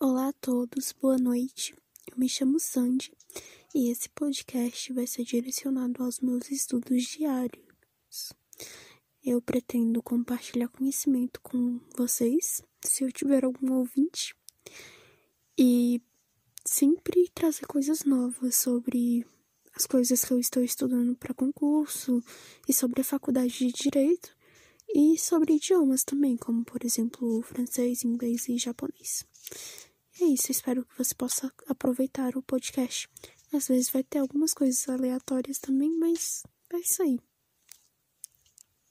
Olá a todos, boa noite. Eu me chamo Sandy e esse podcast vai ser direcionado aos meus estudos diários. Eu pretendo compartilhar conhecimento com vocês, se eu tiver algum ouvinte, e sempre trazer coisas novas sobre as coisas que eu estou estudando para concurso e sobre a faculdade de direito e sobre idiomas também, como por exemplo francês, inglês e japonês. É isso, espero que você possa aproveitar o podcast. Às vezes vai ter algumas coisas aleatórias também, mas é isso aí.